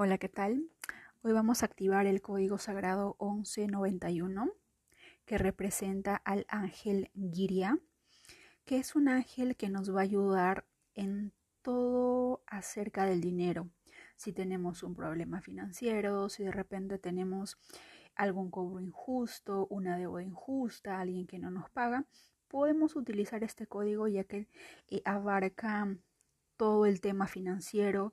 Hola, ¿qué tal? Hoy vamos a activar el código sagrado 1191 que representa al ángel Giria, que es un ángel que nos va a ayudar en todo acerca del dinero. Si tenemos un problema financiero, si de repente tenemos algún cobro injusto, una deuda injusta, alguien que no nos paga, podemos utilizar este código ya que eh, abarca todo el tema financiero,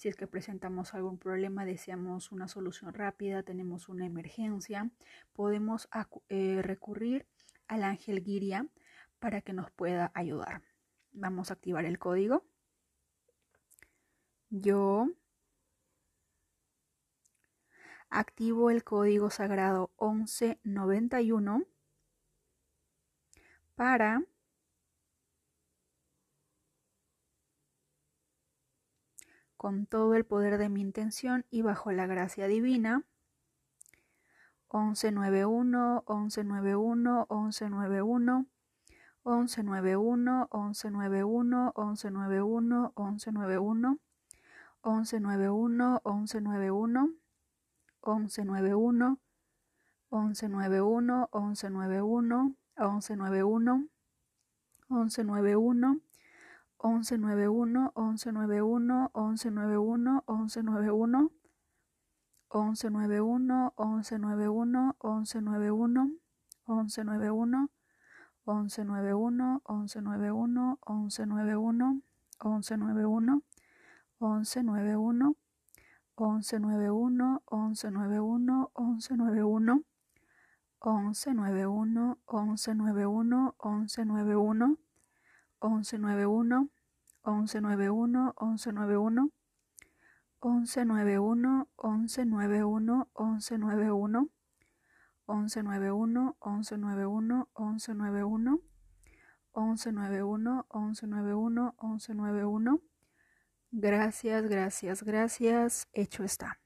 si es que presentamos algún problema, deseamos una solución rápida, tenemos una emergencia, podemos eh, recurrir al ángel Giria para que nos pueda ayudar. Vamos a activar el código. Yo activo el código sagrado 1191 para con todo el poder de mi intención y bajo la gracia divina. 1191, 1191, 1191, 1191, 1191, 1191, 1191, 1191, 1191, 1191, 1191, 1191, 1191, 1191, 1191, 1191, 1191, 1191, 1191, 1191, 1191, 1191, 1191, 1191, 1191, 1191, 1191, 1191, 1191, 1191, 1191, 1191, 1191, 1191, 1191, 1191, 1191, 1191, 1191, 1191, 1191, 1191, 1191, 1191, 1191. Gracias, gracias, gracias. Hecho está.